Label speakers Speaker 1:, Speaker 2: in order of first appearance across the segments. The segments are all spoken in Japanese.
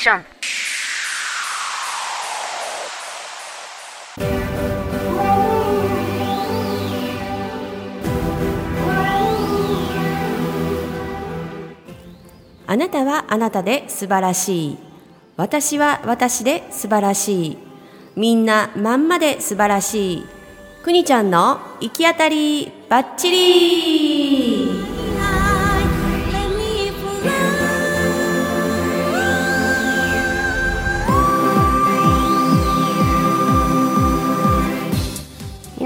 Speaker 1: ション
Speaker 2: あなたはあなたで素晴らしい。私は私で素晴らしい。みんなまんまで素晴らしい。くにちゃんの行き当たりばっちり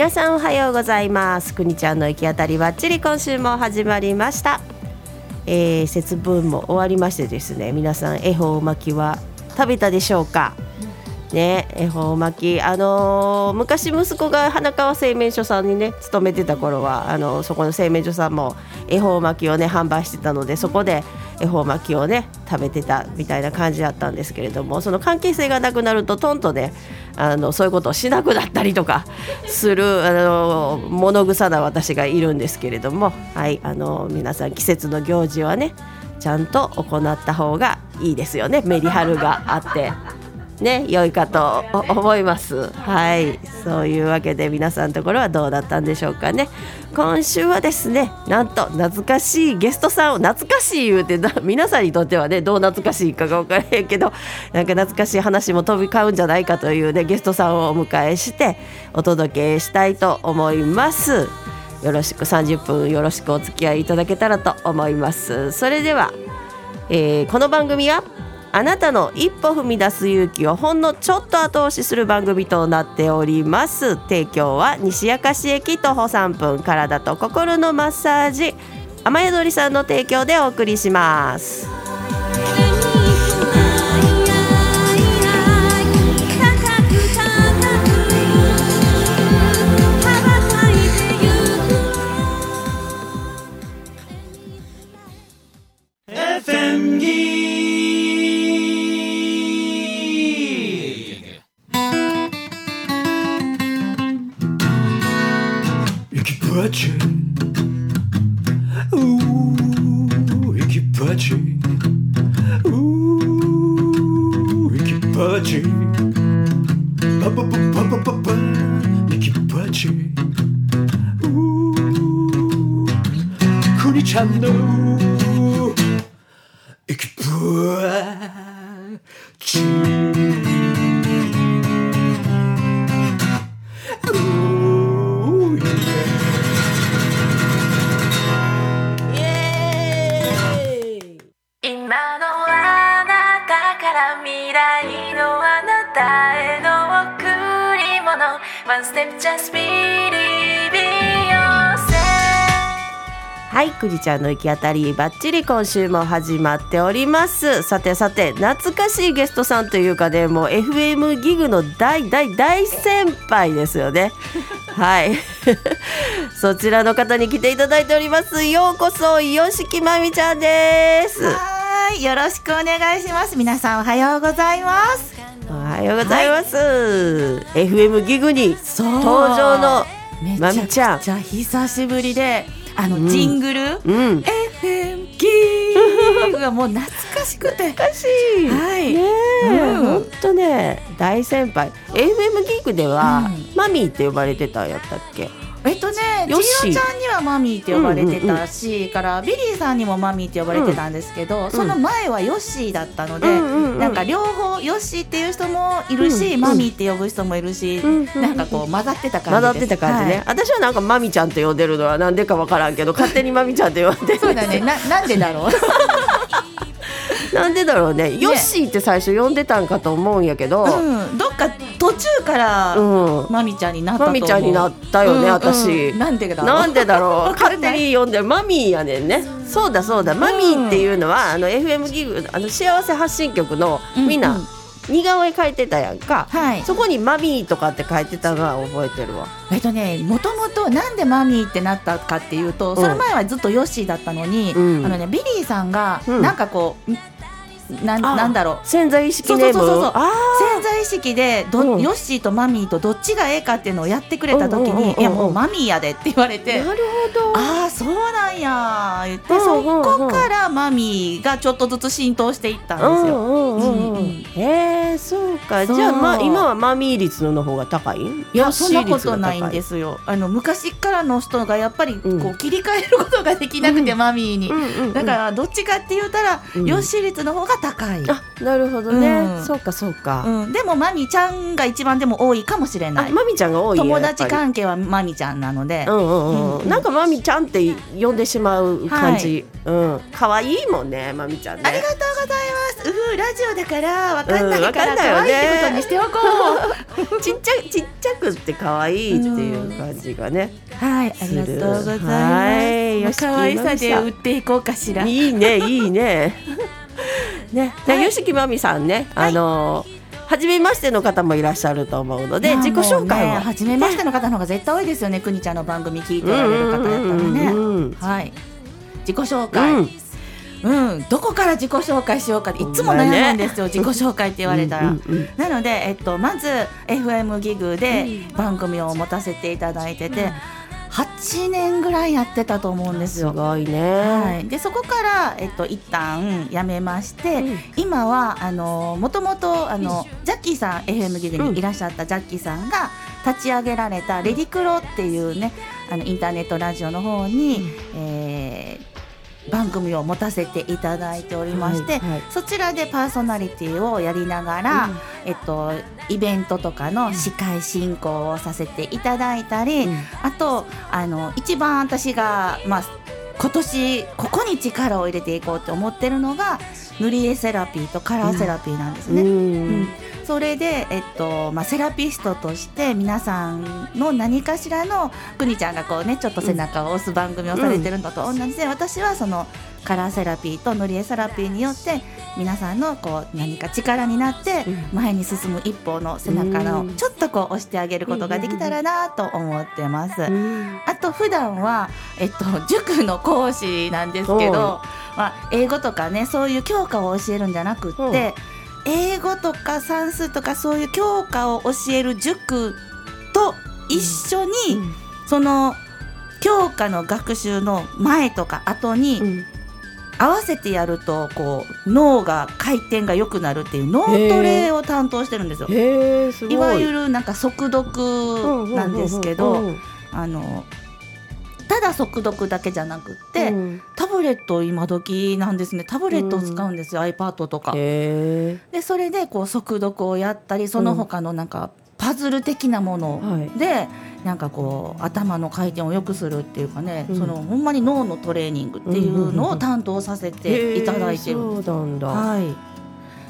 Speaker 2: 皆さんおはようございます。くにちゃんの行き当たりばっちり今週も始まりました、えー、節分も終わりましてですね皆さん恵方巻きは食べたでしょうか？ね恵方巻き。あのー昔息子が花川製麺所さんにね勤めてた頃はあのそこの製麺所さんも恵方巻きをね販売してたのでそこで恵方巻きをね食べてたみたいな感じだったんですけれどもその関係性がなくなるととんとねあのそういうことをしなくなったりとかするあの物臭な私がいるんですけれどもはいあの皆さん季節の行事はねちゃんと行った方がいいですよねメリハルがあって。ね、良いかと思います。はい、そういうわけで皆さんのところはどうだったんでしょうかね。今週はですね、なんと懐かしいゲストさんを懐かしい言うて皆さんにとってはねどう懐かしいかが分からへんけど、なんか懐かしい話も飛び交うんじゃないかというねゲストさんをお迎えしてお届けしたいと思います。よろしく30分よろしくお付き合いいただけたらと思います。それでは、えーこの番組はあなたの一歩踏み出す勇気をほんのちょっと後押しする番組となっております。提供は西明石駅徒歩3分体と心のマッサージ。雨宿りさんの提供でお送りします。
Speaker 3: ー行きバチパパパパパパパ行きバチうーくに
Speaker 2: はい、くじちゃんの行き当たりばっちり今週も始まっております。さてさて懐かしいゲストさんというかねもう FM ギグの大大大先輩ですよね。はい。そちらの方に来ていただいております。ようこそよしきまみちゃんです。
Speaker 4: はい、よろしくお願いします。皆さんおはようございます。
Speaker 2: おはようございます、FM ギグに登場の
Speaker 4: め
Speaker 2: まみちゃん
Speaker 4: じゃ久しぶりで、あの、
Speaker 2: うん。
Speaker 4: ジングル、
Speaker 2: うん。
Speaker 4: FM ギーがもう懐かしくて、
Speaker 2: 懐かしい。
Speaker 4: はい。
Speaker 2: ねえ、
Speaker 4: うん。
Speaker 2: ほんとね大先輩。FM ギグでは、
Speaker 4: うん。
Speaker 2: マミーって呼ばれてたんやったっけ？
Speaker 4: えっとね、ちひろちゃんにはマミーって呼ばれて
Speaker 2: うんうん
Speaker 4: たし、からビリーさんにもマミーって呼ばれてたんですけど、その前はヨッシーだったので、
Speaker 2: うんうんうん。
Speaker 4: なんか両方ヨッシーっていう人もいるし、
Speaker 2: うん
Speaker 4: マミーって呼ぶ人もいるし、
Speaker 2: うんうん
Speaker 4: なんかこう混ざってた感じです。
Speaker 2: 混ざってた感じね、
Speaker 4: はい。
Speaker 2: 私はなんかマミちゃんと呼んでるのはなんでかわからんけど勝手にマミちゃんと呼んでる
Speaker 4: そうだね。ななんでだろう？
Speaker 2: なんでだろうね。ヨッシーって最初呼んでたんかと思うんやけど、
Speaker 4: うん、どっか途中から、
Speaker 2: うん。
Speaker 4: マミちゃんになったと思う。
Speaker 2: マミちゃんになったよね、
Speaker 4: うん。うん。
Speaker 2: 私
Speaker 4: なんでだろう。
Speaker 2: なんでだろう。
Speaker 4: わ か
Speaker 2: 勝
Speaker 4: んない
Speaker 2: 手に呼んでるマミーやねんね。そうだそうだ。マミーっていうのは、あの FM ギグあの幸せ発信局のみんな、
Speaker 4: うん。うん
Speaker 2: 似顔絵描いてたやんか、
Speaker 4: はい。
Speaker 2: そこにマミーとかって書いてたのは覚えてるわ。
Speaker 4: えっとね、もともとなんでマミーってなったかっていうと、
Speaker 2: ん。
Speaker 4: その前はずっとヨッシーだったのに、
Speaker 2: うん。
Speaker 4: あのねビリーさんが
Speaker 2: うん。
Speaker 4: なんかこう、んなん
Speaker 2: あ
Speaker 4: なんだろう。
Speaker 2: 潜在意識ネーム
Speaker 4: そうそうそう。潜在意識でど、
Speaker 2: うん。
Speaker 4: ヨッシーとマミーとどっちがええかっていうのをやってくれた時に、いやもうマミーやでって言われて。
Speaker 2: ーなるほど。
Speaker 4: ああそうなんや言って、そこからマミーがちょっとずつ浸透していったんですよ。
Speaker 2: へえそうか。じゃあまあ今はマミー率の方が高い？
Speaker 4: いやそんなことないんですすよ。あの昔からの人がやっぱりこ
Speaker 2: う
Speaker 4: 切り替えることができなくて、
Speaker 2: うん。
Speaker 4: マミーに。だからどっちかって言ったら、
Speaker 2: うん。
Speaker 4: ヨッシー率の方が高い。
Speaker 2: あなるほどね、
Speaker 4: うん。
Speaker 2: そうかそうか、
Speaker 4: うん、でもマミちゃんが一番でも多いかもしれない。
Speaker 2: あマミちゃんが多いよ
Speaker 4: 友達関係はマミちゃんなので。
Speaker 2: うんうんうん、
Speaker 4: うん
Speaker 2: なんかマミちゃんって呼んでしまう感じ、うん。可愛いもんねマミちゃんね。
Speaker 4: ありがとうございます。うふラジオだからわかんないから
Speaker 2: かんない
Speaker 4: いってことにしておこ
Speaker 2: ちっちゃちっちゃくって可愛いっていう感じがね、
Speaker 4: う。はい、ありがとうございます。可愛さで売っていこうかしら。
Speaker 2: いいねいいねね、で
Speaker 4: はい
Speaker 2: 吉木まみさんね、あの初めましての方もいらっしゃると思うので自己紹介を、
Speaker 4: もうね初めましての方の方が絶対多いですよね。くにちゃんの番組聞いておられる方やったらね。
Speaker 2: ね
Speaker 4: はい。自己紹介。うん、どこから自己紹介しようかっていつも悩むんですよ、自己紹介って言われたら。
Speaker 2: うんうんうん
Speaker 4: なので、えっと、まず FM ギグで番組を持たせていただいてて、8年ぐらいやってたと思うんです
Speaker 2: す
Speaker 4: よ。
Speaker 2: ごいね、
Speaker 4: はい、でそこから、えっと、一旦辞めまして、
Speaker 2: うん。
Speaker 4: 今はあのもともとあのジャッキーさん FM ギグにいらっしゃったジャッキーさんが立ち上げられた「レディクロ」っていうねあのインターネットラジオの方に、えー番組を持たせていただいておりまして、
Speaker 2: はいはい。
Speaker 4: そちらでパーソナリティをやりながら、
Speaker 2: うん。
Speaker 4: えっと、イベントとかの司会進行をさせていただいたり、
Speaker 2: うん。
Speaker 4: あとあの一番私が、まあ、今年ここに力を入れていこうって思ってるのが塗り絵セラピーとカラーセラピーなんですね。
Speaker 2: うん。
Speaker 4: うん。それで、えっとまあ、セラピストとして皆さんの何かしらのくにちゃんがこうねちょっと背中を押す番組をされてるのと同じで、私はそのカラーセラピーと塗り絵セラピーによって皆さんのこう何か力になって
Speaker 2: うん。
Speaker 4: 前に進む一歩の背中の
Speaker 2: うん。
Speaker 4: ちょっとこう押してあげることができたらなと思ってます。
Speaker 2: うん。
Speaker 4: あと普段はえっと塾の講師なんですけど、まあ英語とかねそういう教科を教えるんじゃなくって、英語とか算数とかそういう教科を教える塾と一緒に、その教科の学習の前とか後に
Speaker 2: うん
Speaker 4: 合わせてやるとこう脳が回転が良くなるっていう脳トレを担当してるんですよ。
Speaker 2: い。
Speaker 4: いわゆるなんか速読なんですけど、
Speaker 2: うんうん
Speaker 4: あのただ速読だけじゃなくって、
Speaker 2: うん。
Speaker 4: タブレット今時なんですね。タブレットを使うんですよ、iPad とか。
Speaker 2: へ
Speaker 4: でそれでこう速読をやったりその他のなんかパズル的なもの
Speaker 2: はい。
Speaker 4: で、なんかこう頭の回転を良くするっていうかね、
Speaker 2: うん。
Speaker 4: そのほんまに脳のトレーニングっていうのを担当させていただいてる。んですはい。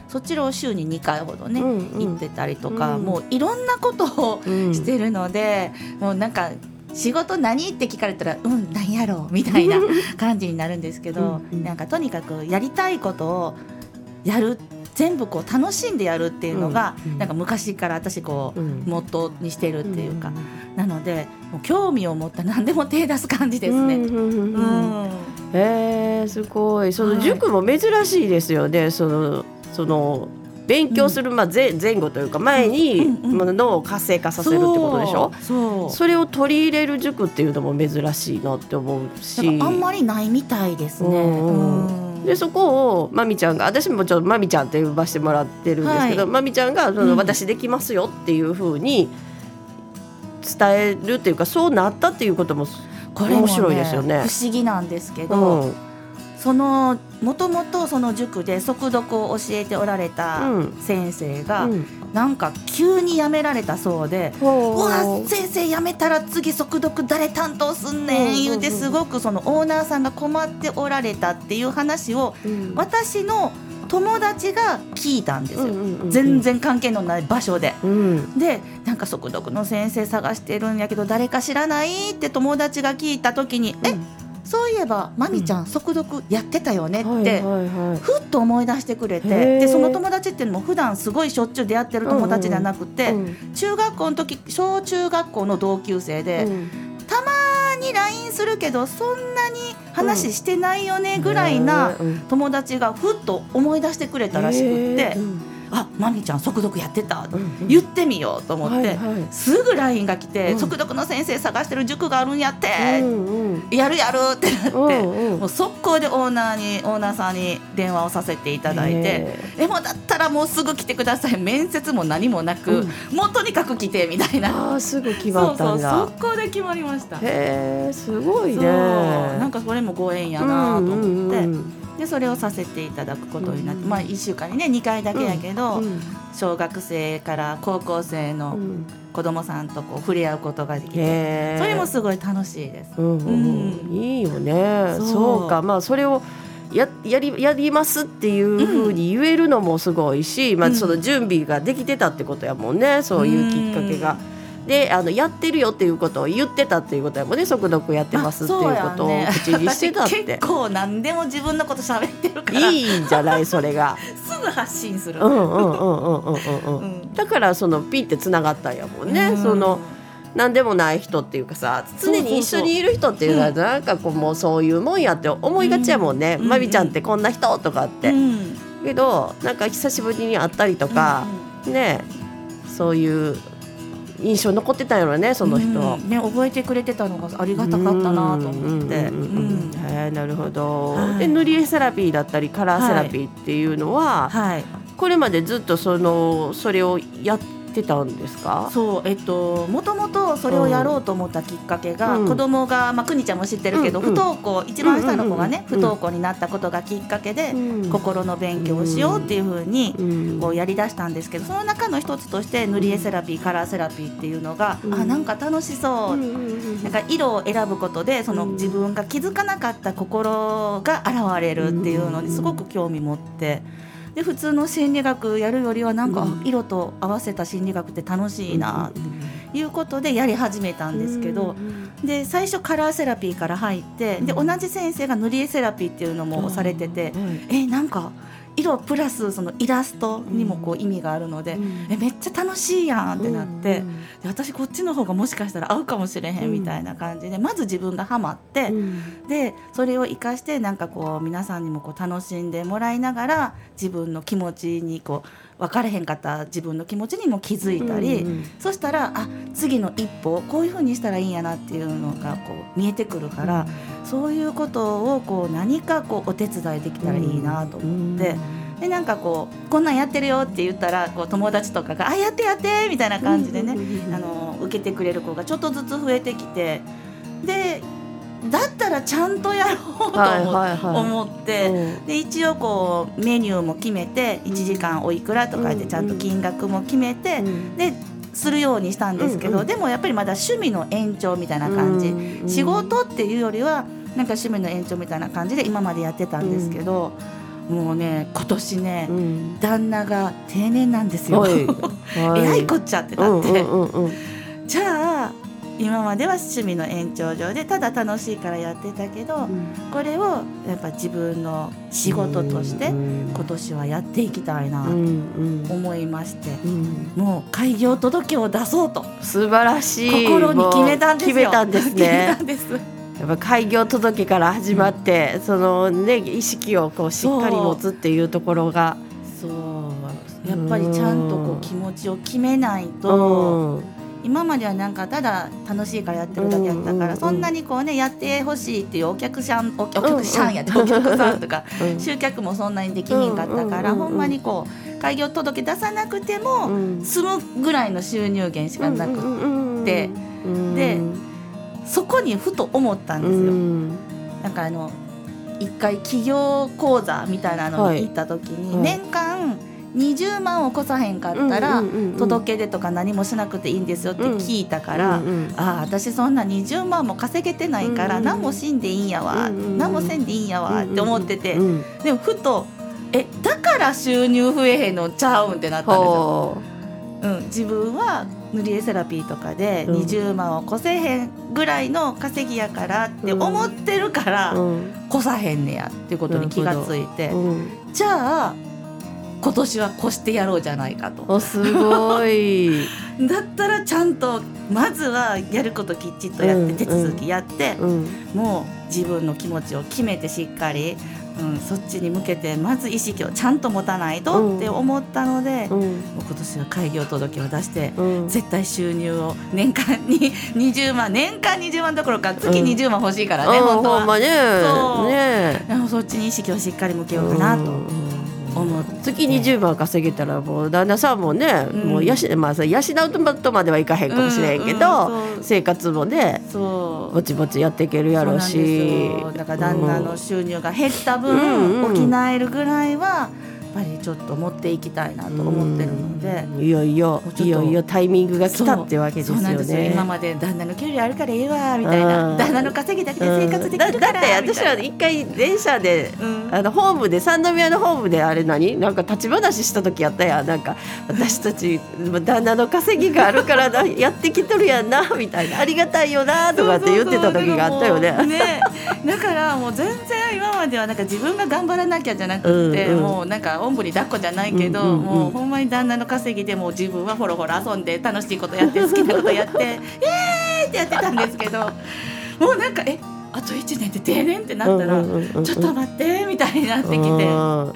Speaker 4: そちらを週に2回ほどね、
Speaker 2: うんうん。
Speaker 4: 行ってたりとか、
Speaker 2: うん。
Speaker 4: もういろんなことを
Speaker 2: うん。
Speaker 4: してるので、もうなんか仕事何って聞かれたらうん何やろうみたいな 感じになるんですけど、
Speaker 2: うんうん。
Speaker 4: なんかとにかくやりたいことをやる全部こう楽しんでやるっていうのが、
Speaker 2: うんうん。
Speaker 4: なんか昔から私こう、
Speaker 2: うん。
Speaker 4: モットーにしてるっていうか、
Speaker 2: ん。
Speaker 4: なのでもう興味を持ったら何でも手出す感じですね。
Speaker 2: うんへえすごい。その
Speaker 4: はい。
Speaker 2: 塾も珍しいですよね、そのその勉強する、まあ、前前後というか前に、脳を活性化させるってことでしょ？
Speaker 4: そうそ
Speaker 2: れを取り入れる塾っていうのも珍しいなって思うし。
Speaker 4: あんまりないみたいですね。
Speaker 2: うん。
Speaker 4: うん
Speaker 2: でそこをまみちゃんが私もちょっとまみちゃんって呼ばせてもらってるんですけど、
Speaker 4: はい。
Speaker 2: まみちゃんがその、
Speaker 4: うん。
Speaker 2: 私できますよっていうふうに伝えるっていうかそうなったっていうことも
Speaker 4: これも、ね、
Speaker 2: 面白いですよね。
Speaker 4: 不思議なんですけ
Speaker 2: う
Speaker 4: ど、
Speaker 2: ん
Speaker 4: そのもともとその塾で速読を教えておられた
Speaker 2: うん。
Speaker 4: 先生が、
Speaker 2: うん。
Speaker 4: なんか急に辞められたそうで。う。わ先生辞めたら次速読誰担当すんねん言うて
Speaker 2: うんうん。うん
Speaker 4: すごくそのオーナーさんが困っておられたっていう話を
Speaker 2: うん。
Speaker 4: 私の友達が聞いたんですよ、
Speaker 2: うんうんうん
Speaker 4: 全然関係のない場所で。
Speaker 2: うん。
Speaker 4: でなんか速読の先生探してるんやけど誰か知らないって友達が聞いた時に「えそういえばまみちゃん速読やってたよね」って、ふっと思い出してくれてでその友達っていうのも普段すごいしょっちゅう出会ってる友達じゃなくて、
Speaker 2: うん。
Speaker 4: 中学校の時小中学校の同級生で、
Speaker 2: うん。
Speaker 4: たまに LINE するけどそんなに話してないよねぐらいな
Speaker 2: うん。
Speaker 4: 友達がふっと思い出してくれたらしくって。あまみちゃん速読やってた、
Speaker 2: うんうん。
Speaker 4: 言ってみようと思って、
Speaker 2: はいはい。
Speaker 4: すぐ LINE が来て、
Speaker 2: うん。
Speaker 4: 速読の先生探してる塾があるんやって、
Speaker 2: うんうん。
Speaker 4: やるやるってなって、
Speaker 2: うんうん。
Speaker 4: もう速攻でオーナーにオーナーさんに電話をさせていただいて
Speaker 2: へ
Speaker 4: でもだったらもうすぐ来てください。面接も何もなく、もうとにかく来てみたいな。
Speaker 2: ああすぐ決
Speaker 4: そうそう
Speaker 2: まったんだ。
Speaker 4: 速攻で決まりました。
Speaker 2: へえすごい
Speaker 4: そう
Speaker 2: ね
Speaker 4: なんかそれもご縁やなと思って、
Speaker 2: うんうん
Speaker 4: でそれをさせていただくことになって、
Speaker 2: うん。
Speaker 4: まあ1週間にね2回だけやけど、
Speaker 2: うん。
Speaker 4: 小学生から高校生
Speaker 2: う
Speaker 4: の
Speaker 2: ん。
Speaker 4: 子供さんとこう触れ合うことができて、
Speaker 2: へえ。
Speaker 4: それもすごい楽しいです。
Speaker 2: うんうんうん。いいよね。
Speaker 4: そう
Speaker 2: か。まあそれをややりやりますっていうふうに言えるのもすごいし、まあ、
Speaker 4: うん。
Speaker 2: その準備ができてたってことやもんね。そういうきっかけが。であのやってるよっていうことを言ってたっていうことやもんね。速読やってますっていうことを口にしてたっ
Speaker 4: 私
Speaker 2: て。
Speaker 4: 結。構何でも自分のこと喋ってるから。
Speaker 2: いいんじゃないそれが。
Speaker 4: すぐ発信する。
Speaker 2: うんうんうんうんうんうん。うん。
Speaker 4: うん
Speaker 2: だからそのピってつながったんやもんね。
Speaker 4: うん。
Speaker 2: その何でもない人っていうかさ常に一緒にいる人っていうのはなんかこうもうそういうもんやって思いがちやもんね、
Speaker 4: うん
Speaker 2: まみちゃんってこんな人とかって、
Speaker 4: うん。
Speaker 2: けどなんか久しぶりに会ったりとか、ねそういう印象残ってたんやろねその人、
Speaker 4: うんね覚えてくれてたのがありがたかったなと思って。
Speaker 2: うんうんうんうん。
Speaker 4: うん。
Speaker 2: へえなるほど、
Speaker 4: はい。
Speaker 2: で塗り絵セラピーだったりカラーセラピーっていうのは、
Speaker 4: はい。
Speaker 2: これまでずっとそのそれをやってたんですか？
Speaker 4: そうえっともともとそれをやろうと思ったきっかけが、
Speaker 2: うん。
Speaker 4: 子供がまあくにちゃんも知ってるけど、
Speaker 2: うんうん。
Speaker 4: 不登校一番下の子がね、
Speaker 2: うんうん
Speaker 4: 不登校になったことがきっかけで、
Speaker 2: うん。
Speaker 4: 心の勉強をしようっていうふうに、
Speaker 2: うん。
Speaker 4: こうやりだしたんですけどその中の一つとして塗り絵セラピーカラーセラピーっていうのが、
Speaker 2: うん。
Speaker 4: あなんか楽しそう、なんか色を選ぶことでその
Speaker 2: うん
Speaker 4: 自分が気づかなかった心が現れるっていうのにすごく興味持ってで普通の心理学やるよりはなんか、色と合わせた心理学って楽しいなっていうことでやり始めたんですけど、で最初カラーセラピーから入ってで同じ先生が塗り絵セラピーっていうのもされてて、えなんか色プラスそのイラストにもこう意味があるので、えめっちゃ楽しいやんってなって、で私こっちの方がもしかしたら合うかもしれへんみたいな感じで、まず自分がハマって、でそれを生かしてなんかこう皆さんにもこう楽しんでもらいながら自分の気持ちにこう分かれへんかった自分の気持ちにも気づいたり、そしたらあ次の一歩こういうふうにしたらいいんやなっていうのがこう見えてくるから、そういうことをこう何かこうお手伝いできたらいいなと思って。でなんかこうこんなんやってるよって言ったらこう友達とかが「あやってやって」みたいな感じでね、あの受けてくれる子がちょっとずつ増えてきて。でだったらちゃんとやろうと思,、って。で一応こうメニューも決めて1時間おいくらとか言ってちゃんと金額も決めて、でするようにしたんですけど、
Speaker 2: うんうん。
Speaker 4: でもやっぱりまだ趣味の延長みたいな感じ、仕事っていうよりはなんか趣味の延長みたいな感じで今までやってたんですけど、もうね今年ね、旦那が定年なんですよ。えらいこっちゃってなって、じゃあ今までは趣味の延長上でただ楽しいからやってたけど、これをやっぱ自分の仕事として今年はやっていきたいなと思いまして、もう開業届を出そうと
Speaker 2: 素晴らしい。
Speaker 4: 心に決めたんですよ。
Speaker 2: 決めたんですね。
Speaker 4: たんです。
Speaker 2: やっぱ開業届から始まって、そのね意識をこうしっかり持つっていうところが。
Speaker 4: そう。やっぱりちゃんとこう気持ちを決めないと、今まではなんかただ楽しいからやってるだけやったから、そんなにこうねやってほしいっていうお客さんおお客さんやって、お客さんとか、
Speaker 2: うん。
Speaker 4: 集客もそんなにできひんかったから、ほんまにこう開業届出さなくても、
Speaker 2: うん
Speaker 4: 済むぐらいの収入源しかなくて、
Speaker 2: うん
Speaker 4: でそこにふと思ったんですよ。
Speaker 2: うん。
Speaker 4: なんかあの一回企業講座みたいなのに行った時に、
Speaker 2: はい。
Speaker 4: 年間20万を越さへんかったら、届け出とか何もしなくていいんですよって聞いたから、
Speaker 2: うんうん
Speaker 4: ああ私そんな20万も稼げてないから、何もしんでいいんやわ、
Speaker 2: うんうん
Speaker 4: 何もせんでいいんやわって思ってて、
Speaker 2: うん。
Speaker 4: でもふとえだから収入増えへんのちゃうんってなったんですよ。
Speaker 2: ほ
Speaker 4: う。ん、自分は塗り絵セラピーとかで
Speaker 2: うん。
Speaker 4: 20万を越せへんぐらいの稼ぎやからって思ってるから、越さへんねやっていうことに気がついて、
Speaker 2: うん。
Speaker 4: じゃあ今年は越してやろうじゃないかと。
Speaker 2: おすごい。
Speaker 4: だったらちゃんとまずはやることきっちりとやって、
Speaker 2: うん
Speaker 4: 手続きやって、
Speaker 2: うん。
Speaker 4: もう自分の気持ちを決めてしっかりうん、そっちに向けてまず意識をちゃんと持たないとって思ったので、
Speaker 2: うん。
Speaker 4: もう今年は開業届を出して、
Speaker 2: うん。
Speaker 4: 絶対収入を年間に 20万年間20万どころか月20万欲しいからね、
Speaker 2: うん
Speaker 4: 本当は。
Speaker 2: ほんまね。
Speaker 4: そう。
Speaker 2: ね
Speaker 4: でもそっちに意識をしっかり向けようかなと
Speaker 2: 月20万稼げたらもう旦那さんもね、
Speaker 4: うん。
Speaker 2: もうやしまあ養うとまではいかへんかもしれんけど、
Speaker 4: うんう。ん
Speaker 2: 生活もね
Speaker 4: そう。
Speaker 2: ぼちぼちやっていけるやろうし。
Speaker 4: だから旦那の収入が減った分、
Speaker 2: うんうん
Speaker 4: 補えるぐらいはやっぱりちょっと持っていきたいなと思ってるので。
Speaker 2: うん。いよいよいよいよタイミングが来たってわけですよ
Speaker 4: そう。なんですよ
Speaker 2: ね。
Speaker 4: 今まで旦那の給料あるからええわみたいな、
Speaker 2: うん。
Speaker 4: 旦那の稼ぎだけで生活できるから、
Speaker 2: うん。だだって私は
Speaker 4: み
Speaker 2: 一回電車で、
Speaker 4: うん。
Speaker 2: あのホームで三宮のホームであれ何なんか立ち話した時やったやん。なんか私たち旦那の稼ぎがあるからな やってきとるやんなみたいな。ありがたいよなとかって言ってた時があったよね。
Speaker 4: ね。だからもう全然今まではなんか自分が頑張らなきゃじゃなくて、
Speaker 2: うんうん。
Speaker 4: もうなんかおんぶに抱っこじゃないけど、
Speaker 2: うんうんうん。
Speaker 4: もうほんまに旦那の稼ぎでもう自分はほろほろ遊んで楽しいことやって好きなことやってイエーイってやってたんですけど もうなんかえあと1年で定年ってなったら、
Speaker 2: うんうんうんうん
Speaker 4: ちょっと待ってみたいになってきて。
Speaker 2: うん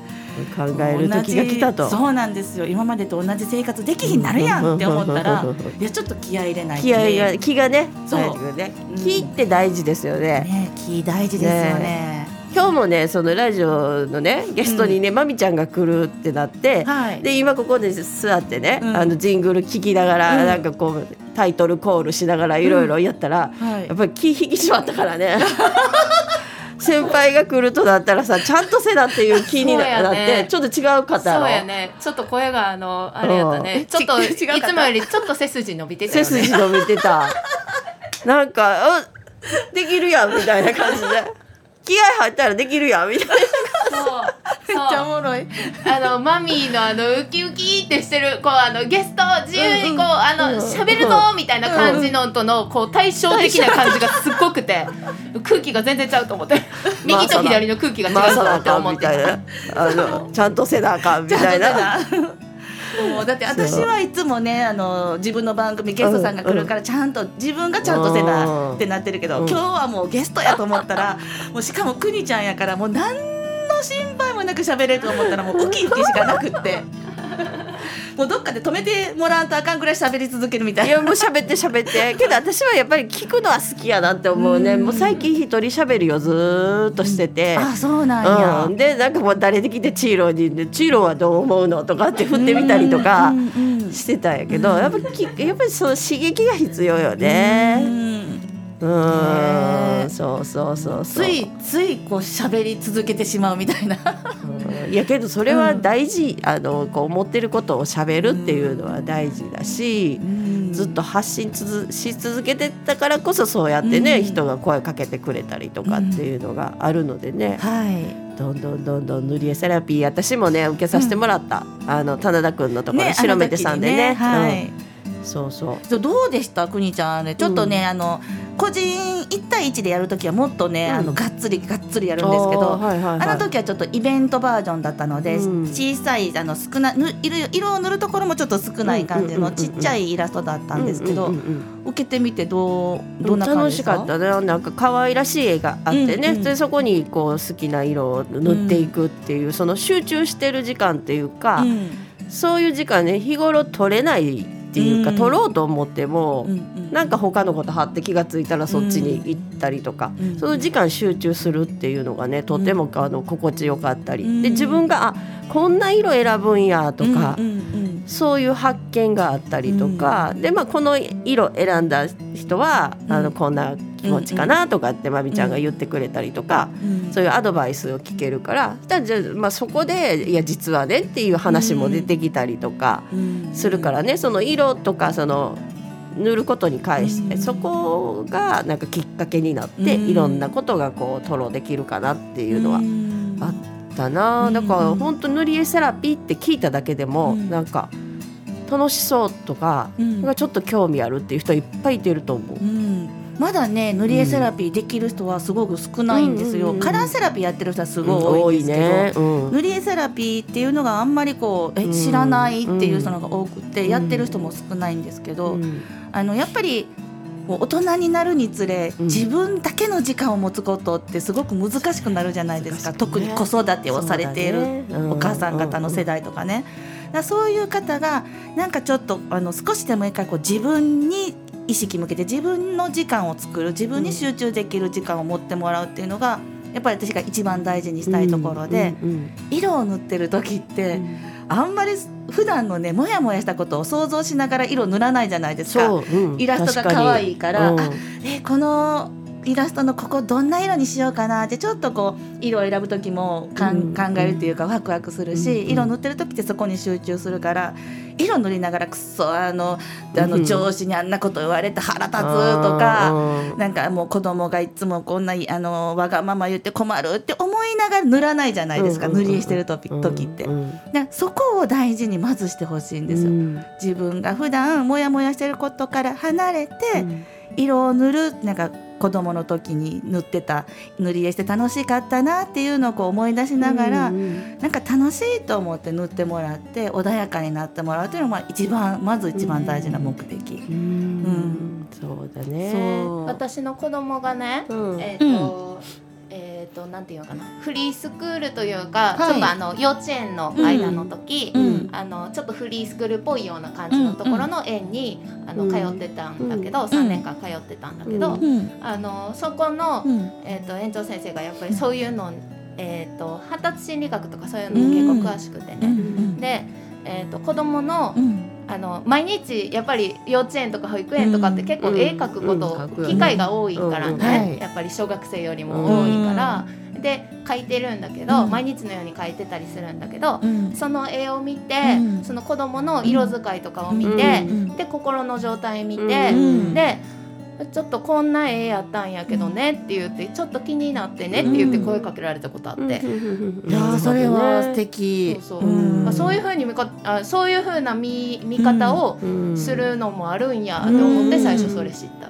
Speaker 2: 考える時が来たと。
Speaker 4: そうなんですよ。今までと同じ生活できひんなるやんって思ったらいやちょっと気合い入れないと
Speaker 2: 気合が気がね
Speaker 4: そう。
Speaker 2: ね
Speaker 4: うん
Speaker 2: 気って大事ですよね。
Speaker 4: ね気大事ですよね
Speaker 2: 今日もねそのラジオのねゲストにね、まみちゃんが来るってなって、
Speaker 4: はい。
Speaker 2: で今ここで座ってね、
Speaker 4: うん。
Speaker 2: あのジングル聞きながら、
Speaker 4: うん。
Speaker 2: なんかこうタイトルコールしながらいろいろやったら、
Speaker 4: はい。
Speaker 2: やっぱり気引き締まったからね。先輩が来るとなったらさちゃんとせなっていう気にな,、ってちょっと違う方
Speaker 1: そうやね。ちょっと声があのあれやった
Speaker 2: うん。
Speaker 1: ねちょっといつもよりちょっと背筋伸びてたね。
Speaker 2: 筋伸びてた。なんかあできるやんみたいな感じで気合入ったらできるやんみたいな。
Speaker 4: めっちゃおもろい。
Speaker 1: あのマミーのあのウキウキってしてるこうあのゲスト自由にこう、あの
Speaker 2: うん
Speaker 1: 喋るぞみたいな感じのとのこう対照的な感じがすっごくて空気が全然ちゃうと思って。右と左の空気が違う
Speaker 2: な
Speaker 1: 思って
Speaker 2: ちゃんとせなあかんみたいな。
Speaker 4: もう。だって私はいつもねあの自分の番組ゲストさんが来るからちゃんと自分がちゃんとせなってなってるけど
Speaker 2: うん。
Speaker 4: 今日はもうゲストやと思ったらもうしかもくにちゃんやからもう何の心配もなく喋れると思ったらもうウキウキしかなくって もうどっかで止めてもらわんとあかんぐらい喋り続けるみたいな。
Speaker 2: いやもう喋って喋って。けど私はやっぱり聞くのは好きやなって思うね。
Speaker 4: うん。
Speaker 2: もう最近一人喋りをずーっとしてて。
Speaker 4: あそうなんや、
Speaker 2: うん、でなんかもう誰で来てチーローにで「チーローはどう思うの?」とかって振ってみたりとかしてたんやけどやっぱきやっぱりその刺激が必要よね。
Speaker 4: うん。
Speaker 2: うん。
Speaker 4: ね
Speaker 2: そうそうそうそう。
Speaker 4: ついついこう喋り続けてしまうみたいな。
Speaker 2: うんいやけどそれは大事、あのこう思ってることをしゃべるっていうのは大事だし、ずっと発信つづし続けてたからこそそうやってね、
Speaker 4: うん。
Speaker 2: 人が声かけてくれたりとかっていうのがあるのでね、
Speaker 4: はい。
Speaker 2: どんどんどんどん塗り絵セラピー私もね受けさせてもらった、あの棚田くんのところ、
Speaker 4: ね
Speaker 2: 白目手さんでね。
Speaker 4: あの時にはい。
Speaker 2: うん。そうそう。
Speaker 4: どうでしたくにちゃんあれ？ちょっとね、あの個人1対1でやる時はもっとね、
Speaker 2: うん。
Speaker 4: あのがっつりがっつりやるんですけど、
Speaker 2: はいはいはい。
Speaker 4: あの時はちょっとイベントバージョンだったので、
Speaker 2: うん
Speaker 4: 小さいあの少なぬ色色を塗るところもちょっと少ない感じのちっちゃいイラストだったんですけど、
Speaker 2: うんうんうんうん。
Speaker 4: 受けてみてどうどんな感
Speaker 2: 楽し
Speaker 4: じですか？
Speaker 2: かったね。なんか可愛らしい絵があってね、
Speaker 4: うんうん
Speaker 2: でそこにこう好きな色を塗っていくっていう、その集中してる時間っていうか、
Speaker 4: うん。
Speaker 2: そういう時間ね日頃取れないっていうか、
Speaker 4: うん。
Speaker 2: 取ろうと思っても、
Speaker 4: うんうん。
Speaker 2: なんか他のこと貼って気がついたらそっちに行ったりとか、
Speaker 4: うん
Speaker 2: その時間集中するっていうのがねとてもあの心地よかったり、
Speaker 4: うん。
Speaker 2: で自分があこんな色選ぶんやとか、そういう発見があったりとか、でまあこの色選んだ人は、
Speaker 4: うん。
Speaker 2: あのこんな気持ちかなとかってまみちゃんが言ってくれたりとか、
Speaker 4: うん
Speaker 2: そういうアドバイスを聞けるからじゃあ、まあ、そこでいや実はねっていう話も出てきたりとか
Speaker 4: うん
Speaker 2: するからね、その色とかその塗ることに関して、
Speaker 4: うん。
Speaker 2: そこがなんかきっかけになって、
Speaker 4: うん。
Speaker 2: いろんなことがこう吐露できるかなっていうのは
Speaker 4: ん。
Speaker 2: あったな、
Speaker 4: うん
Speaker 2: だから本当塗り絵セラピーって聞いただけでも、
Speaker 4: うん。
Speaker 2: なんか楽しそうとか,、
Speaker 4: うん。
Speaker 2: ちょっと興味あるっていう人いっぱいいてると思う。
Speaker 4: うんまだね塗り絵セラピーできる人はすごく少ないんですよ、カラーセラピーやってる人はすごい多いんですけど、
Speaker 2: ね。うん。
Speaker 4: 塗り絵セラピーっていうのがあんまりこうえ
Speaker 2: うん
Speaker 4: 知らないっていう人のが多くて、やってる人も少ないんですけど、
Speaker 2: うん。
Speaker 4: あのやっぱり大人になるにつれ、
Speaker 2: うん。
Speaker 4: 自分だけの時間を持つことってすごく難しくなるじゃないですか、
Speaker 2: ね。
Speaker 4: 特に子育てをされているお母さん方の世代とかね。だそういう方がなんかちょっとあの少しでもいいからこう自分に意識向けて自分の時間を作る自分に集中できる時間を持ってもらうっていうのがやっぱり私が一番大事にしたいところで、
Speaker 2: うんうん
Speaker 4: 色を塗ってる時って、
Speaker 2: うん。
Speaker 4: あんまり普段のねモヤモヤしたことを想像しながら色塗らないじゃないですか。
Speaker 2: そう、うん。
Speaker 4: イラストが可愛いから
Speaker 2: 確に。
Speaker 4: えこのイラストのここどんな色にしようかなってちょっとこう色を選ぶ時もかん、
Speaker 2: うん。
Speaker 4: 考えるっていうかワクワクするし、
Speaker 2: うん。
Speaker 4: 色塗ってる時ってそこに集中するから色塗りながらくっそあのあ
Speaker 2: うん。
Speaker 4: の上司にあんなこと言われて腹立つと
Speaker 2: うん
Speaker 4: か。
Speaker 2: うん
Speaker 4: なんかもう子供がいつもこんなあのわがまま言って困るって思いながら塗らないじゃないですか、塗り絵してる時時って、
Speaker 2: うん
Speaker 4: でそこを大事にまずしてほしいんですよ、
Speaker 2: うん。
Speaker 4: 自分が普段モヤモヤしてることから離れて、
Speaker 2: うん
Speaker 4: 色を塗るなんか子供の時に塗ってた塗り絵して楽しかったなっていうのをこう思い出しながら、
Speaker 2: うんうん
Speaker 4: なんか楽しいと思って塗ってもらって穏やかになってもらうっていうのが一番まず一番大事な目的。
Speaker 2: うん。そうだね。
Speaker 4: そう。
Speaker 5: 私の子供がね、
Speaker 2: うん。
Speaker 5: えっ、と、えっ、となんていうのかな。フリースクールというか、
Speaker 4: はい。
Speaker 5: ちょっとあの幼稚園の間の時、
Speaker 4: うん。
Speaker 5: あのちょっとフリースクールっぽいような感じのところの園に、あの
Speaker 2: うん
Speaker 5: 通ってたんだけど、
Speaker 4: ん。
Speaker 5: 3年間通ってたんだけど、あのそこの、
Speaker 4: うん。
Speaker 5: えっ、と園長先生がやっぱりそういうのえっ、と発達心理学とかそういうのも結構詳しくてね、
Speaker 4: うん。
Speaker 5: で、えー、と子供の
Speaker 4: うん
Speaker 5: あの毎日やっぱり幼稚園とか保育園とかって結構絵描くこ
Speaker 2: うん
Speaker 5: と、機会が多いからね、やっぱり小学生よりも多いから、で描いてるんだけど、
Speaker 4: うん。
Speaker 5: 毎日のように描いてたりするんだけど、
Speaker 4: うん。
Speaker 5: その絵を見て、
Speaker 4: うん。
Speaker 5: その子供の色使いとかを見て、
Speaker 4: うん。
Speaker 5: で心の状態見て、
Speaker 2: うん。
Speaker 5: でちょっとこんな絵やったんやけどねって言ってちょっと気になってねって言って声かけられたことあって。
Speaker 4: いやーそれは素敵。
Speaker 5: そうそう。まあ、そういうふうに見かあそういうふうな見見方をするのもあるんやと思って最初それ知った、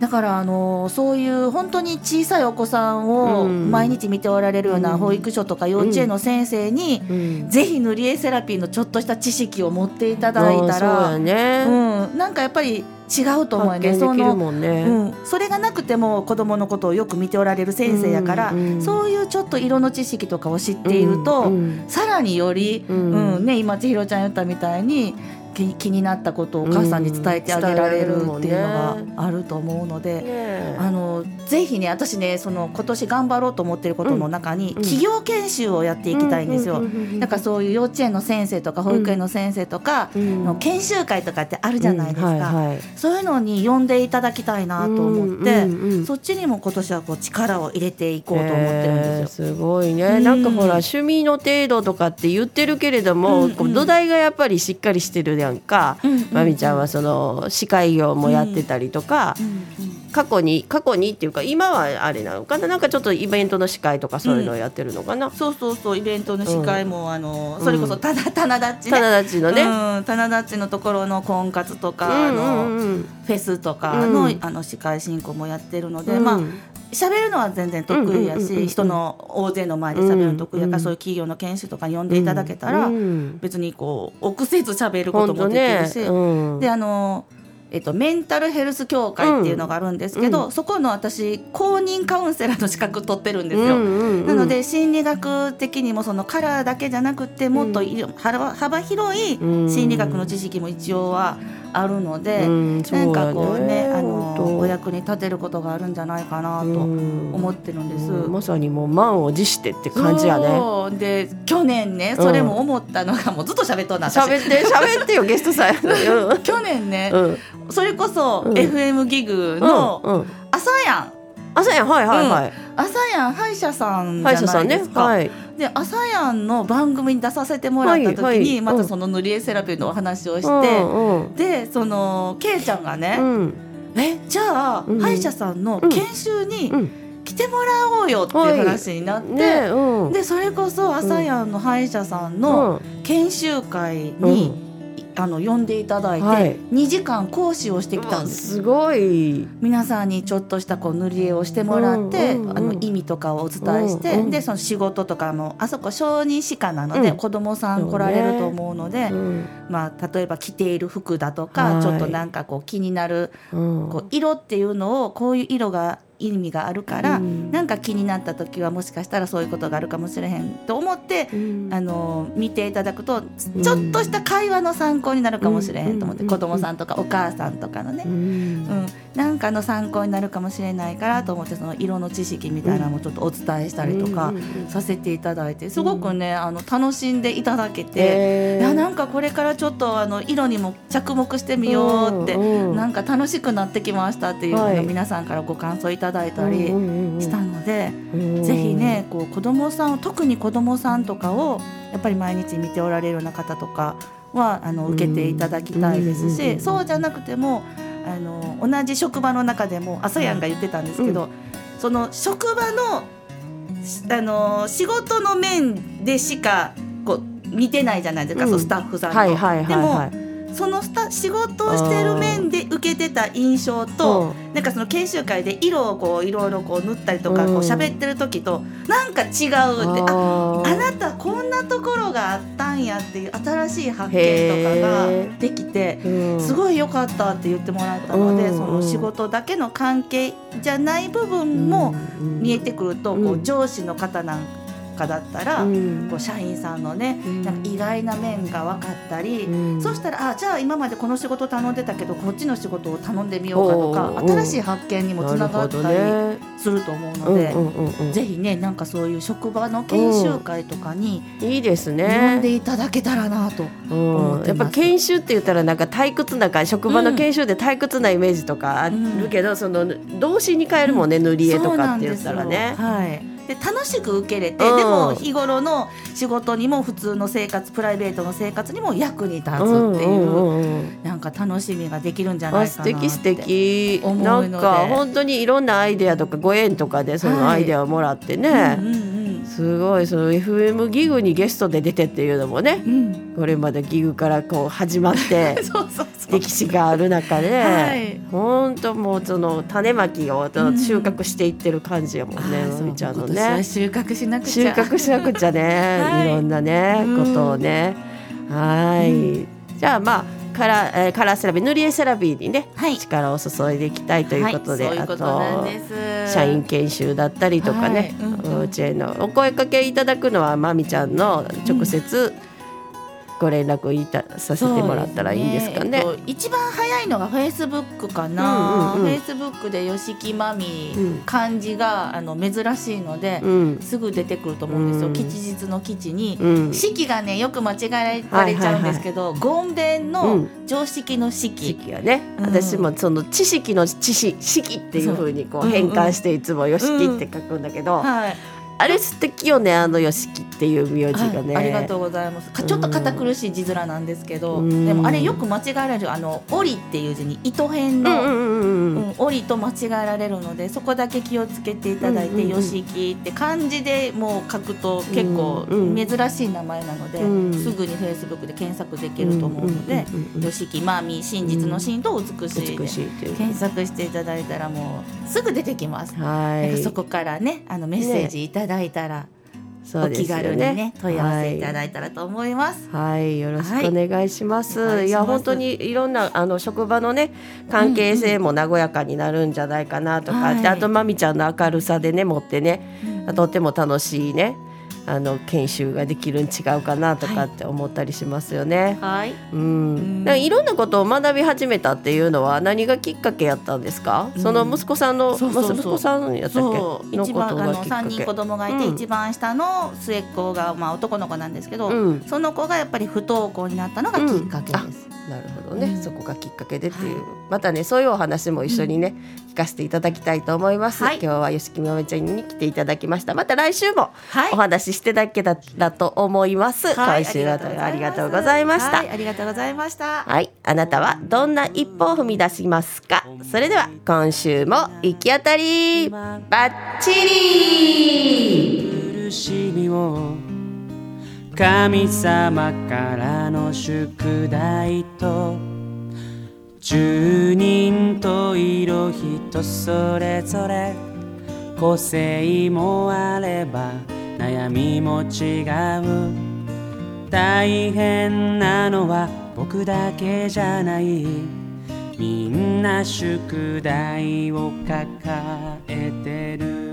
Speaker 4: だからあのそういう本当に小さいお子さんを
Speaker 2: うん。
Speaker 4: 毎日見ておられるような保育所とか幼稚園の先生に、
Speaker 2: うん。
Speaker 4: ぜひ塗り絵セラピーのちょっとした知識を持っていただいた
Speaker 2: そうや
Speaker 4: ら、
Speaker 2: ね。
Speaker 4: うん、なんかやっぱり違うと思うよね。
Speaker 2: 発見できる
Speaker 4: その
Speaker 2: もんね。
Speaker 4: うん、それがなくても子供のことをよく見ておられる先生やから、
Speaker 2: うんうん
Speaker 4: そういうちょっと色の知識とかを知っていると、
Speaker 2: うん
Speaker 4: さらにより、
Speaker 2: う
Speaker 4: うんん。ね、今千尋ちゃん言ったみたいに気気になったことをお母さんに伝えてあげられるっていうのがあると思うので。
Speaker 2: ね
Speaker 4: あのぜひね私ねその今年頑張ろうと思ってることの中に、
Speaker 2: うん
Speaker 4: 企業研修をやっていきたいんですよ。だからそういう幼稚園の先生とか保育園の先生とか、
Speaker 2: うん。
Speaker 4: の研修会とかってあるじゃないですか、
Speaker 2: うん。はいはい。
Speaker 4: そういうのに呼んでいただきたいなと思って、
Speaker 2: うんうんうん。
Speaker 4: そっちにも今年はこう力を入れていこうと思ってるんですよ。
Speaker 2: えーすごいね、
Speaker 4: うん。
Speaker 2: なんかほら趣味の程度とかって言ってるけれども、土台がやっぱりしっかりしてるやんか、
Speaker 4: うんうん
Speaker 2: まみちゃんはその司会業もやってたりとか、過去に過去にっていうか今はあれなのかな？なんかちょっとイベントの司会とかそういうのをやってるのかな、
Speaker 4: そうそうそうイベントの司会も、あの
Speaker 2: うん
Speaker 4: それこそただ棚立ちね。
Speaker 2: 棚立ちのね、
Speaker 4: うん、棚立ちのところの婚活とか、
Speaker 2: うん
Speaker 4: あの
Speaker 2: うんうん。
Speaker 4: フェスとかの,、
Speaker 2: うん。
Speaker 4: あの司会進行もやってるので、
Speaker 2: うん。
Speaker 4: まあ喋るのは全然得意やし、人の大勢の前で喋るの得意やから、
Speaker 2: うん
Speaker 4: そういう企業の研修とかに呼んでいただけたら、
Speaker 2: うん。
Speaker 4: 別にこう臆せず喋ることもできるし、
Speaker 2: うん。
Speaker 4: であのえっと、メンタルヘルス協会っていうのがあるんですけど、
Speaker 2: うん。
Speaker 4: そこの私公認カウンセラーの資格取ってるんですよ。なので心理学的にもそのカラーだけじゃなくてもっとい幅幅広い
Speaker 2: うん。
Speaker 4: 心理学の知識も一応はあるので、
Speaker 2: うん
Speaker 4: なんかこうねあのお役に立てることがあるんじゃないかなと思ってるんです。
Speaker 2: うん。まさにもう満を持してって感じやね。
Speaker 4: で去年ねそれも思ったのが、もうずっと喋っとんな私
Speaker 2: 喋って喋ってよゲストさん。うん。
Speaker 4: 去年ね、
Speaker 2: うん。
Speaker 4: それこそ
Speaker 2: うん。
Speaker 4: FM ギグの
Speaker 2: うんうん。
Speaker 4: 朝やん
Speaker 2: あそうやんはいはいはい、
Speaker 4: 朝やん歯医者さんじゃないですか。
Speaker 2: はい。
Speaker 4: で朝やんの番組に出させてもらった時に、
Speaker 2: はいはい。
Speaker 4: またその塗り絵セラピーのお話をして、
Speaker 2: うんうん
Speaker 4: でそのけいちゃんがね、
Speaker 2: うん。
Speaker 4: えじゃあ、
Speaker 2: うん。
Speaker 4: 歯医者さんの
Speaker 2: うん
Speaker 4: 研修に
Speaker 2: うん。
Speaker 4: 来てもらおうよっていう話になって、
Speaker 2: ねうん。
Speaker 4: でそれこそ朝やんの歯医者さんの研修会にあの呼んでいただいて、
Speaker 2: はい。
Speaker 4: 2時間講師をしてきたんです。
Speaker 2: すごい。
Speaker 4: 皆さんにちょっとしたこう塗り絵をしてもらって、
Speaker 2: うんうんうん。
Speaker 4: あの意味とかをお伝えして、
Speaker 2: うんうん
Speaker 4: でその仕事とかもあそこ小児歯科なので、
Speaker 2: うん。
Speaker 4: 子供さん来られると思うので、
Speaker 2: うん。
Speaker 4: まあ、例えば着ている服だとか、
Speaker 2: はい。
Speaker 4: ちょっとなんかこう気になる
Speaker 2: うん。
Speaker 4: こう色っていうのをこういう色が意味があるから、
Speaker 2: うん。
Speaker 4: なんか気になった時はもしかしたらそういうことがあるかもしれへんと思って、
Speaker 2: うん。
Speaker 4: あの見ていただくとちょっとした会話の参考になるかもしれへんと思って、
Speaker 2: うん。
Speaker 4: 子供さんとかお母さんとかのね、
Speaker 2: うん。
Speaker 4: うん、なんかの参考になるかもしれないからと思ってその色の知識みたいなのもちょっとお伝えしたりとかさせていただいてすごくね、あの楽しんでいただけて、
Speaker 2: えー。
Speaker 4: いやなんかこれからちょっとあの色にも着目してみようって、なんか楽しくなってきましたっていうの皆さんからご感想いただいたりしたので、
Speaker 2: うん。
Speaker 4: ぜひねこう子供さんを特に子供さんとかをやっぱり毎日見ておられるような方とかはあの受けていただきたいですし、
Speaker 2: うん
Speaker 4: そうじゃなくてもあの同じ職場の中でも朝やんが言ってたんですけど、その職場のしあの仕事の面でしかこう見てないじゃないですか、
Speaker 2: うん。
Speaker 4: そうスタッフさんと。でも
Speaker 2: はい
Speaker 4: そのスタ仕事をしてる面で受けてた印象となんかその研修会で色をこういろいろこう塗ったりとか
Speaker 2: うん。
Speaker 4: こう喋ってる時となんか違うってあ
Speaker 2: あ
Speaker 4: なたこんなところがあったんやっていう新しい発見とかができて
Speaker 2: うん。
Speaker 4: すごい良かったって言ってもらったので
Speaker 2: うん。
Speaker 4: その仕事だけの関係じゃない部分も見えてくるとこ
Speaker 2: うん。
Speaker 4: う上司の方なんかだったら
Speaker 2: うん。
Speaker 4: こう社員さんのね
Speaker 2: うん。
Speaker 4: なんか意外な面が分かったり。
Speaker 2: うん。
Speaker 4: そしたらあじゃあ今までこの仕事頼んでたけどこっちの仕事を頼んでみようかとか新しい発見にもつながったり
Speaker 2: ね。
Speaker 4: すると思うので、
Speaker 2: うんうんうんうん。
Speaker 4: ぜひねなんかそういう職場の研修会とかに
Speaker 2: いいです
Speaker 4: 呼ん
Speaker 2: ね
Speaker 4: でいただけたらなと、
Speaker 2: うん、やっぱ研修って言ったらなんか退屈なか職場の研修で退屈なイメージとかあるけど、その動詞に変えるもんね、塗り絵とかって言ったらね。
Speaker 4: はいで楽しく受けれて、
Speaker 2: うん。
Speaker 4: でも日頃の仕事にも普通の生活プライベートの生活にも役に立つっていう,、
Speaker 2: うんうんうん
Speaker 4: なんか楽しみができるんじゃない
Speaker 2: あ
Speaker 4: かなって
Speaker 2: 素敵素敵。なんか本当にいろんなアイデアとかご縁とかでその
Speaker 4: はい
Speaker 2: アイデアをもらってね、
Speaker 4: うんうん
Speaker 2: すごいその FM ギグにゲストで出てっていうのもね
Speaker 4: うんうん
Speaker 2: これまでギグからこう始まって 歴史がある中で、
Speaker 4: はい。
Speaker 2: 本当もうその種まきを
Speaker 4: うん
Speaker 2: 収穫していってる感じやもんね、
Speaker 4: あー
Speaker 2: まみちゃんのね。
Speaker 4: 収穫しなくち
Speaker 2: 収
Speaker 4: ゃ
Speaker 2: 穫しなくちゃね、
Speaker 4: はい。
Speaker 2: い、ろんなね、
Speaker 4: うん。
Speaker 2: ことをね。はい、じゃあまあカラー、えーカラーセラピー塗り絵セラピーにね、
Speaker 4: はい。
Speaker 2: 力を注いでいきたいということで、
Speaker 4: はい、そういうこと
Speaker 2: 社員研修だったりとかね、
Speaker 4: はい。うんうん。
Speaker 2: うちへのお声かけいただくのはまみちゃんの直接ご連絡いたさせてもらったらいいんですかね。
Speaker 4: そうですえっと一番早いのがフェイスブックかな、フェイスブックで吉木まみ
Speaker 2: うん。
Speaker 4: 漢字があの珍しいので、
Speaker 2: うん、
Speaker 4: すぐ出てくると思うんですよ、
Speaker 2: うん。
Speaker 4: 吉日の吉に、
Speaker 2: うん、
Speaker 4: 式がねよく間違えられちゃうんですけど、ゴンベン
Speaker 2: う
Speaker 4: の
Speaker 2: ん。
Speaker 4: 常識の式、
Speaker 2: 式はね、
Speaker 4: うん。
Speaker 2: 私もその知識の知識式っていう風にこ
Speaker 4: う
Speaker 2: 変換していつもよしきって書くんだけど、
Speaker 4: はい
Speaker 2: あれ素敵よねあのよしきっていう名字がね、
Speaker 4: はい、ありがとうございます。かちょっと堅苦しい字面なんですけど、
Speaker 2: うん。
Speaker 4: でもあれよく間違えられるあの「折」っていう字に糸辺
Speaker 2: うん
Speaker 4: の、
Speaker 2: うんうんうん
Speaker 4: うん、折と間違えられるのでそこだけ気をつけていただいて「
Speaker 2: うんうんうん。
Speaker 4: よしき」って漢字でもう書くと結構珍しい名前なので、
Speaker 2: うん
Speaker 4: すぐにフェイスブックで検索できると思うので
Speaker 2: うんうんうんうん「
Speaker 4: よしきまみ真実の真と美しい」で
Speaker 2: 美しい
Speaker 4: 検索していただいたらもうすぐ出てきます。
Speaker 2: はい。
Speaker 4: そこからねあのメッセージいただいたら、お気軽にね問い合わせいた
Speaker 2: い
Speaker 4: だいたらと思います。
Speaker 2: はい、よろしくお願いします。
Speaker 4: はい
Speaker 2: や、本当にいろんなあの職場のね、関係性も和やかになるんじゃないかなとか、あとまみちゃんの明るさでね、持ってね、
Speaker 4: うん。
Speaker 2: とっても楽しいね。あの研修ができるん違うかなとかって思ったりしますよね。
Speaker 4: はい。
Speaker 2: うん、だいろんなことを学び始めたっていうのは何がきっかけやったんですか？
Speaker 4: うん
Speaker 2: その息子さんの息子さんやったっけ？
Speaker 4: 一番あの
Speaker 2: ことがきっか
Speaker 4: 3人子
Speaker 2: け。
Speaker 4: 供がいて、
Speaker 2: うん
Speaker 4: 一番下の末っ子が、まあ、男の子なんですけど、
Speaker 2: うん
Speaker 4: その子がやっぱり不登校になったのがきっかけです。
Speaker 2: なるほどね、
Speaker 4: うん。
Speaker 2: そこがきっかけでっていう、
Speaker 4: はい。
Speaker 2: またねそういうお話も一緒にね、聞かせていただきたいと思います、
Speaker 4: はい。
Speaker 2: 今日は吉木まめちゃんに来ていただきました。また来週も
Speaker 4: はい。
Speaker 2: お話ししていただけたらと思います、
Speaker 4: はい。
Speaker 2: 今週はありがとうございました。
Speaker 4: はい、ありがとうございました。
Speaker 2: はい、あなたはどんな一歩を踏み出しますか？それでは今週も行き当たりバッチリ
Speaker 3: 苦しみを
Speaker 6: 神様からの宿題と十人と色人それぞれ個性もあれば悩みも違う。大変なのは僕だけじゃない。みんな宿題を抱えてる。